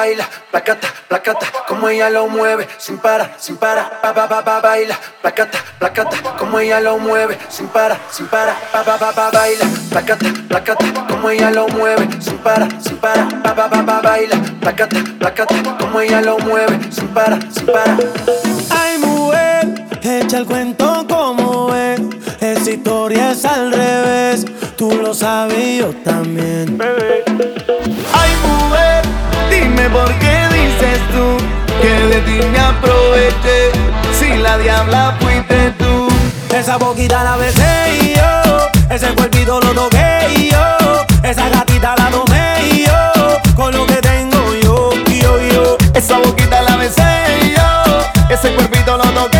baila, placata, placata, como ella lo mueve, sin para, sin para, pa pa pa pa baila, placata, placata, como ella lo mueve, sin para, sin para, pa pa pa pa baila, placata, placata, como ella lo mueve, sin para, sin para, pa pa pa pa baila, placata, placata, como ella lo mueve, sin para, sin para. Ay mujer, echa el cuento como es, esa historia es al revés, tú lo sabes yo también. Mujer, dime por qué dices tú que de ti me aproveché si la diabla fuiste tú. Esa boquita la besé yo, ese cuerpito lo toqué yo, esa gatita la tomé yo, con lo que tengo yo, yo, yo. Esa boquita la besé yo, ese cuerpito lo toqué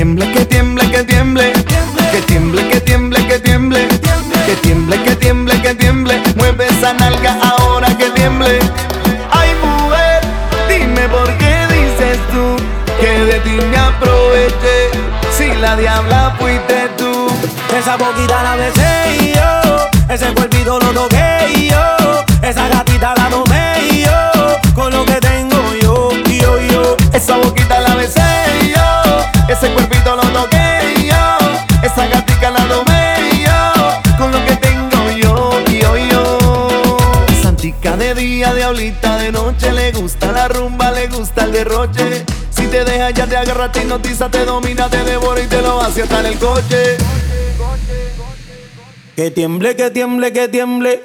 tiemble, que tiemble, que tiemble. Que tiemble, que tiemble, que tiemble. Que tiemble, que tiemble, que tiemble. Mueve esa nalga ahora que tiemble. Ay, mujer, dime por qué dices tú que de ti me aproveché. Si la diabla fuiste tú. Esa boquita la besé yo Ese cuerpito lo toqué yo Esa gatita la tomé día, diablita de noche. Le gusta la rumba, le gusta el derroche. Si te deja, ya te agarra, te hipnotiza, te domina, te devora y te lo hace hasta en el coche. Que tiemble, que tiemble, que tiemble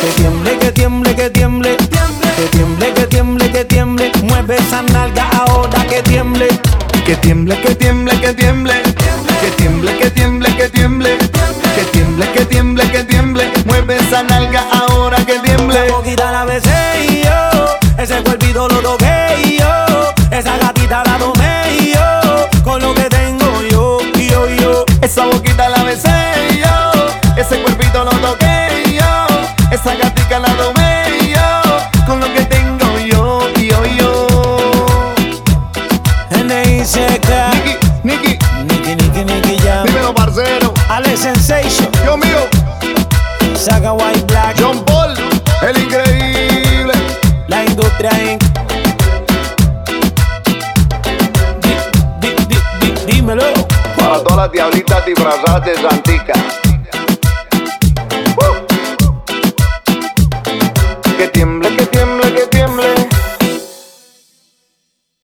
Que tiemble, que tiemble, que tiemble Que tiemble, que tiemble, que tiemble Mueve esa nalga ahora que tiemble Que tiemble, que tiemble, que tiemble. Que tiemble, que tiemble, que tiemble. Que tiemble, que tiemble, que tiemble. Mueve esa nalga ahora Sensation Dios mío, Saga White Black John Paul, el increíble. La industria. Di- di- di- di- dímelo. Para todas las diablitas disfrazadas de Santica.